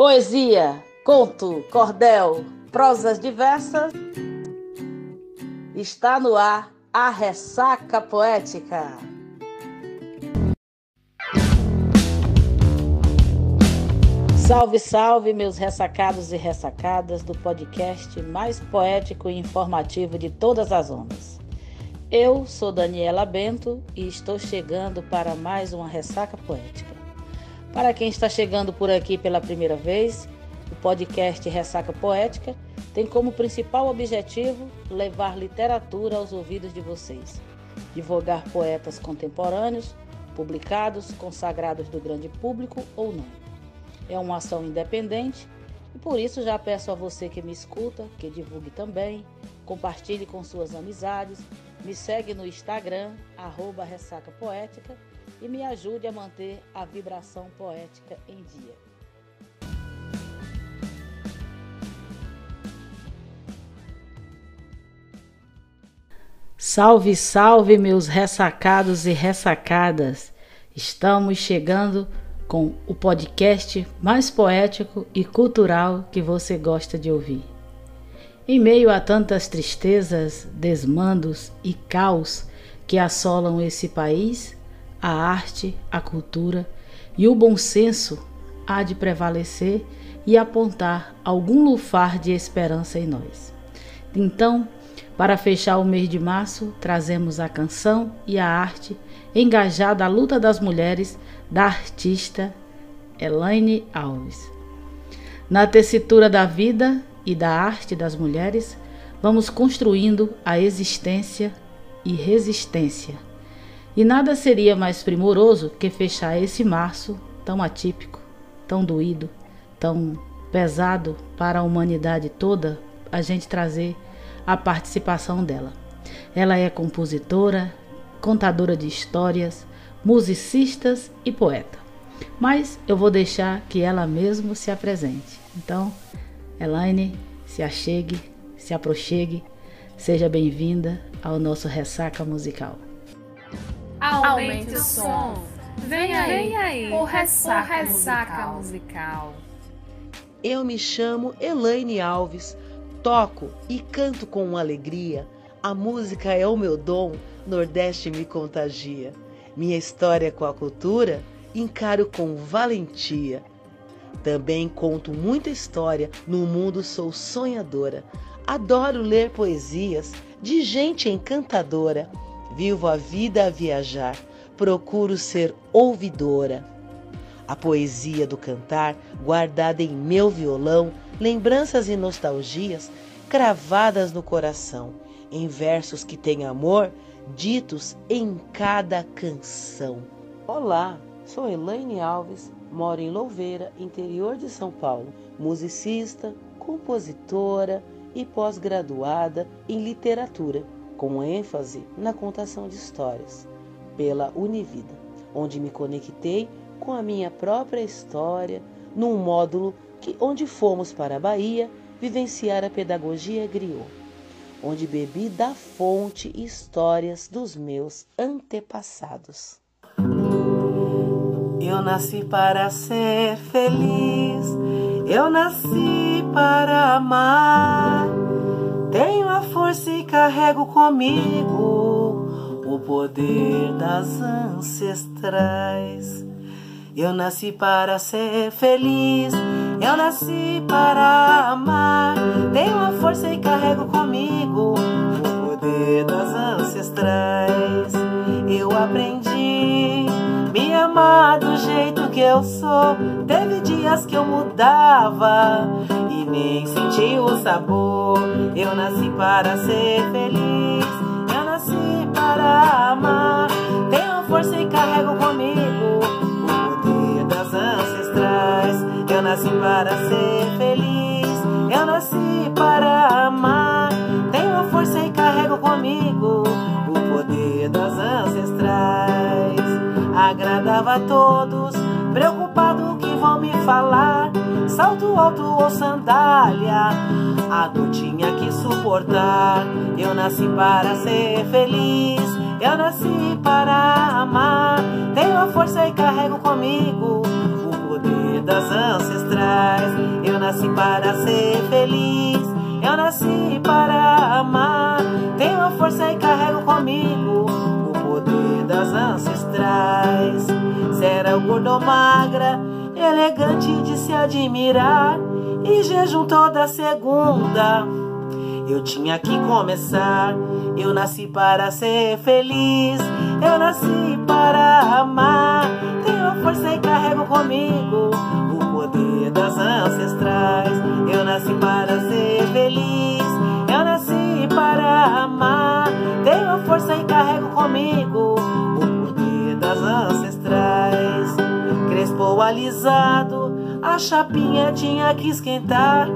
Poesia, conto, cordel, prosas diversas. Está no ar a ressaca poética. Salve, salve, meus ressacados e ressacadas do podcast mais poético e informativo de todas as ondas. Eu sou Daniela Bento e estou chegando para mais uma ressaca poética. Para quem está chegando por aqui pela primeira vez, o podcast Ressaca Poética tem como principal objetivo levar literatura aos ouvidos de vocês, divulgar poetas contemporâneos, publicados, consagrados do grande público ou não. É uma ação independente e por isso já peço a você que me escuta que divulgue também, compartilhe com suas amizades, me segue no Instagram, arroba Ressaca Poética e me ajude a manter a vibração poética em dia. Salve, salve, meus ressacados e ressacadas! Estamos chegando com o podcast mais poético e cultural que você gosta de ouvir. Em meio a tantas tristezas, desmandos e caos que assolam esse país, a arte, a cultura e o bom senso há de prevalecer e apontar algum lufar de esperança em nós. Então, para fechar o mês de março, trazemos a canção e a arte engajada à luta das mulheres da artista Elaine Alves. Na tessitura da vida e da arte das mulheres, vamos construindo a existência e resistência e nada seria mais primoroso que fechar esse março tão atípico, tão doído, tão pesado para a humanidade toda, a gente trazer a participação dela. Ela é compositora, contadora de histórias, musicistas e poeta. Mas eu vou deixar que ela mesma se apresente. Então, Elaine, se achegue, se aproxegue, seja bem-vinda ao nosso Ressaca Musical. Aumente o som. Vem aí, Vem aí o ressaca, o ressaca musical. musical. Eu me chamo Elaine Alves, toco e canto com alegria. A música é o meu dom, Nordeste me contagia. Minha história com a cultura encaro com valentia. Também conto muita história, no mundo sou sonhadora. Adoro ler poesias de gente encantadora. Vivo a vida a viajar, procuro ser ouvidora. A poesia do cantar, guardada em meu violão, lembranças e nostalgias cravadas no coração, em versos que têm amor, ditos em cada canção. Olá, sou Elaine Alves, moro em Louveira, interior de São Paulo, musicista, compositora e pós-graduada em literatura com ênfase na contação de histórias, pela Univida, onde me conectei com a minha própria história num módulo que, onde fomos para a Bahia vivenciar a pedagogia griot, onde bebi da fonte histórias dos meus antepassados. Eu nasci para ser feliz, eu nasci para amar. Tenho a força e carrego comigo o poder das ancestrais. Eu nasci para ser feliz, eu nasci para amar. Tenho a força e carrego comigo o poder das ancestrais. Eu aprendi me amar do jeito que eu sou. Teve dias que eu mudava e nem senti o sabor. Eu nasci para ser feliz, eu nasci para amar. Tenho força e carrego comigo o poder das ancestrais. Eu nasci para ser feliz, eu nasci Agradava a todos, preocupado que vão me falar salto alto ou sandália, a dor tinha que suportar. Eu nasci para ser feliz, eu nasci para amar. Tenho a força e carrego comigo o poder das ancestrais. Eu nasci para ser feliz, eu nasci para amar. Tenho a força e carrego comigo das ancestrais. Será o gordo ou magra, elegante de se admirar. E jejum toda segunda. Eu tinha que começar. Eu nasci para ser feliz. Eu nasci para amar. Tenho a força e carrego comigo o poder das ancestrais. Eu nasci para ser A chapinha tinha que esquentar.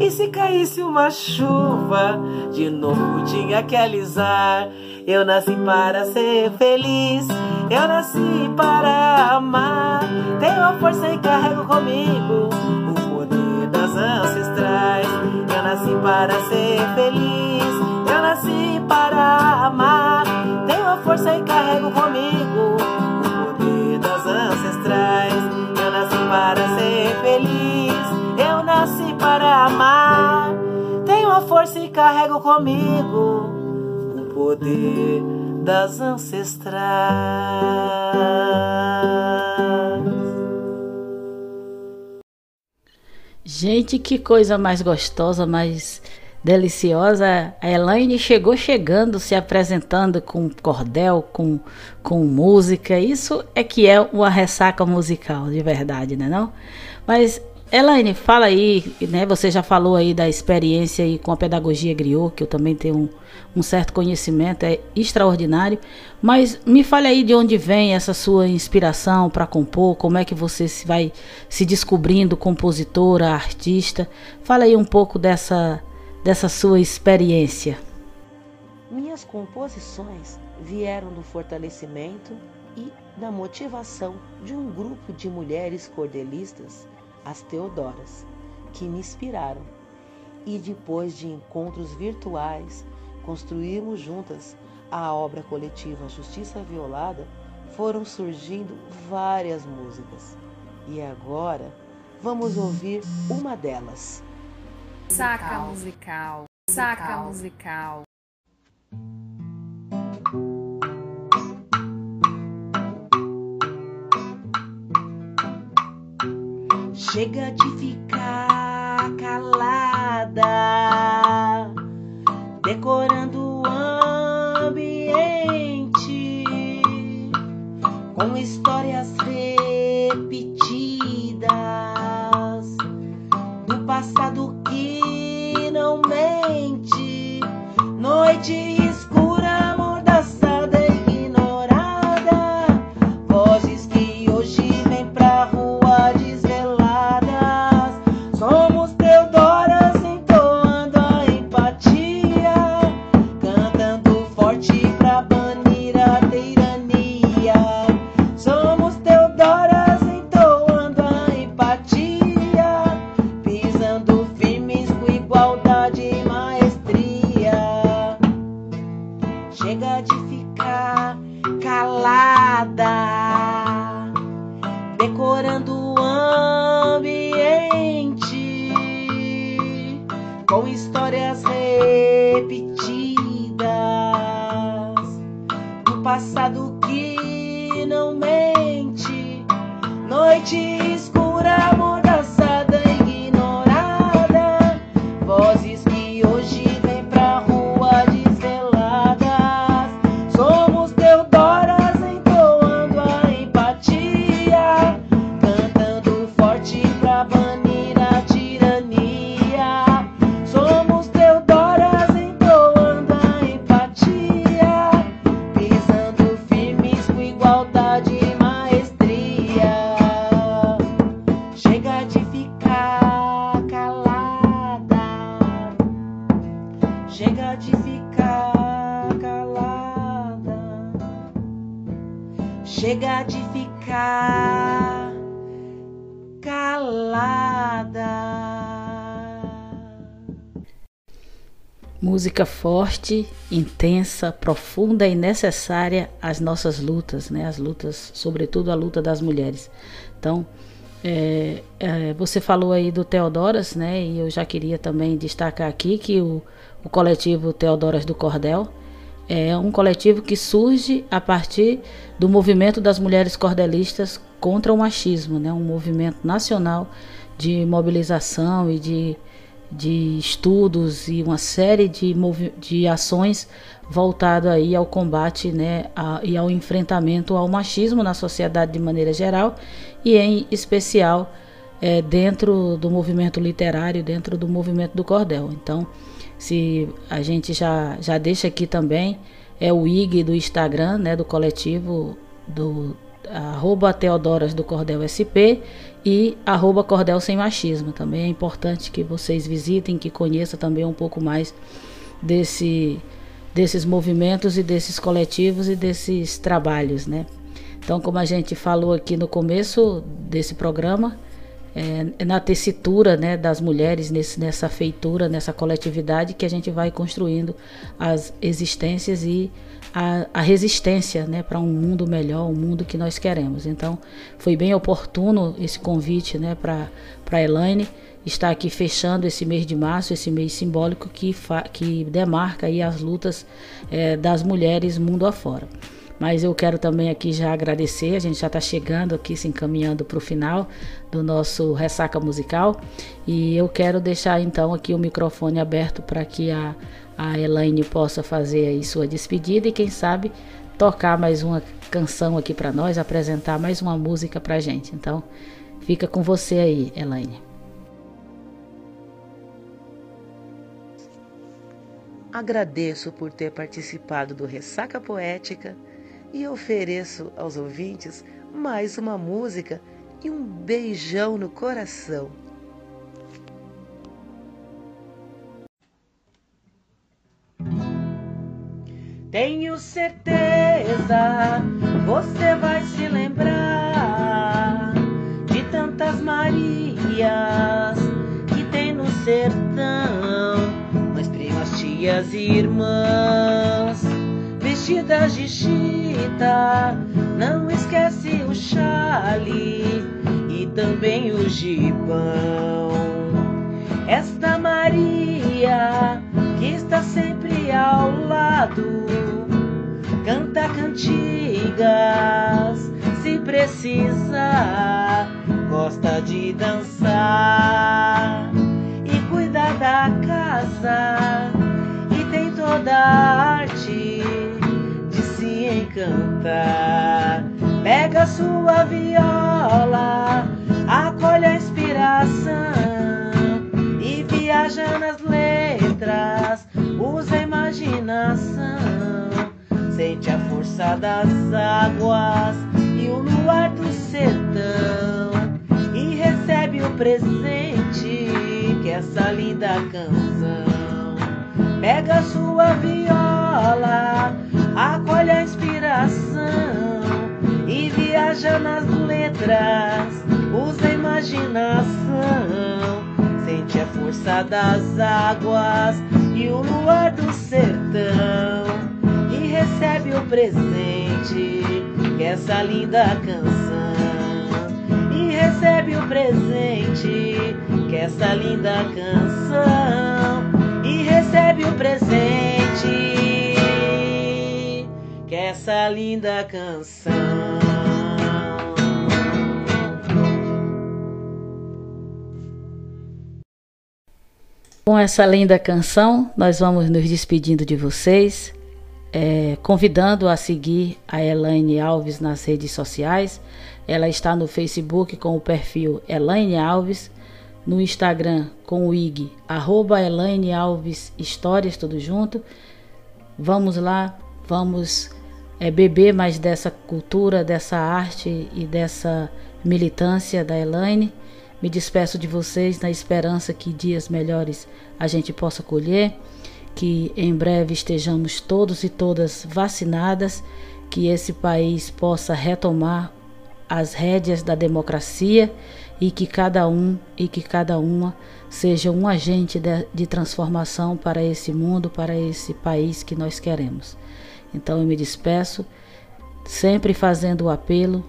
E se caísse uma chuva, de novo tinha que alisar. Eu nasci para ser feliz, eu nasci para amar. Tenho a força e carrego comigo o poder das ancestrais. Eu nasci para ser feliz, eu nasci para amar. Tenho a força e carrego comigo para ser feliz, eu nasci para amar. Tenho a força e carrego comigo o poder das ancestrais. Gente, que coisa mais gostosa, mais deliciosa. A Elaine chegou chegando, se apresentando com cordel, com, com música. Isso é que é uma ressaca musical, de verdade, né não? Mas Elaine, fala aí, né? Você já falou aí da experiência aí com a pedagogia griot, que eu também tenho um, um, certo conhecimento, é extraordinário. Mas me fale aí de onde vem essa sua inspiração para compor, como é que você se vai se descobrindo compositora, artista. Fala aí um pouco dessa, dessa sua experiência. Minhas composições vieram do fortalecimento e da motivação de um grupo de mulheres cordelistas as Teodoras, que me inspiraram. E depois de encontros virtuais, construímos juntas a obra coletiva Justiça Violada, foram surgindo várias músicas. E agora vamos ouvir uma delas. Saca musical, saca musical. Chega de ficar calada, decorando o ambiente com histórias passado que não mente. Noite música forte, intensa, profunda e necessária às nossas lutas, né? As lutas, sobretudo a luta das mulheres. Então, É, é, você falou aí do Teodoras, né? E eu já queria também destacar aqui que o, o coletivo Teodoras do Cordel é um coletivo que surge a partir do movimento das mulheres cordelistas contra o machismo, né? Um movimento nacional de mobilização e de, de estudos e uma série de, de ações voltado aí ao combate né, a, e ao enfrentamento ao machismo na sociedade de maneira geral e em especial é, dentro do movimento literário, dentro do movimento do cordel. Então, se a gente já, já deixa aqui também é o IG do Instagram, né, do coletivo do arroba Teodoras do Cordel SP e arroba Cordel Sem Machismo. Também é importante que vocês visitem, que conheçam também um pouco mais desse desses movimentos e desses coletivos e desses trabalhos, né? Então, como a gente falou aqui no começo desse programa, é, é na tessitura né, das mulheres, nesse, nessa feitura, nessa coletividade, que a gente vai construindo as existências e a, a resistência né, para um mundo melhor, um mundo que nós queremos. Então, foi bem oportuno esse convite né, para a Elaine está aqui fechando esse mês de março, esse mês simbólico que, que demarca aí as lutas é, das mulheres mundo afora. Mas eu quero também aqui já agradecer, a gente já está chegando aqui, se encaminhando para o final do nosso Ressaca Musical. E eu quero deixar então aqui o microfone aberto para que a, a Elaine possa fazer aí sua despedida e quem sabe tocar mais uma canção aqui para nós, apresentar mais uma música para gente. Então, fica com você aí, Elaine. Agradeço por ter participado do Ressaca Poética e ofereço aos ouvintes mais uma música e um beijão no coração. Tenho certeza você vai se lembrar de tantas Marias que tem no sertão tias e irmãs vestidas de chita, não esquece o chale e também o gibão. Esta Maria que está sempre ao lado, canta cantigas, se precisa, gosta de dançar e cuida da casa toda a encantar. Pega sua viola, acolhe a inspiração e viaja nas letras, usa a imaginação. Sente a força das águas e o luar do sertão e recebe o presente que é essa linda canção. Pega sua viola, acolhe a inspiração e viaja nas letras, usa a imaginação. Sente a força das águas e o luar do sertão e recebe o presente que é essa linda canção. E recebe o presente que é essa linda canção e recebe o presente essa linda canção. Com essa linda canção, nós vamos nos despedindo de vocês, é, convidando a seguir a Elaine Alves nas redes sociais. Ela está no Facebook com o perfil Elaine Alves no Instagram com o IG, arroba Elaine Alves Histórias, tudo junto. Vamos lá, vamos é, beber mais dessa cultura, dessa arte e dessa militância da Elaine. Me despeço de vocês na esperança que dias melhores a gente possa colher, que em breve estejamos todos e todas vacinadas, que esse país possa retomar as rédeas da democracia e que cada um e que cada uma seja um agente de, de, transformação para esse mundo, para esse país que nós queremos. Então eu me despeço, sempre fazendo o apelo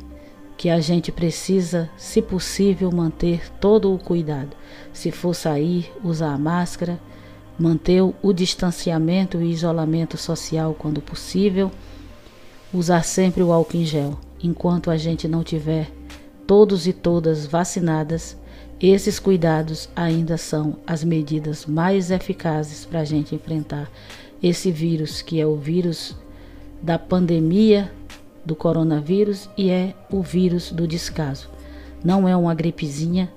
que a gente precisa, se possível, manter todo o cuidado. Se for sair, usar a máscara, manter o distanciamento e isolamento social quando possível, usar sempre o álcool em gel. Enquanto a gente não tiver todos e todas vacinadas, esses cuidados ainda são as medidas mais eficazes para a gente enfrentar esse vírus, que é o vírus da pandemia do coronavírus e é o vírus do descaso. Não é uma gripezinha,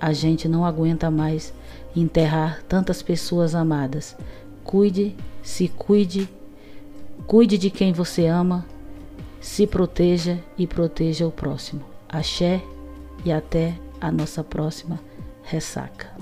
a gente não aguenta mais enterrar tantas pessoas amadas. Cuide, se cuide, cuide de quem você ama, se proteja e proteja o próximo. Axé e até a nossa próxima ressaca.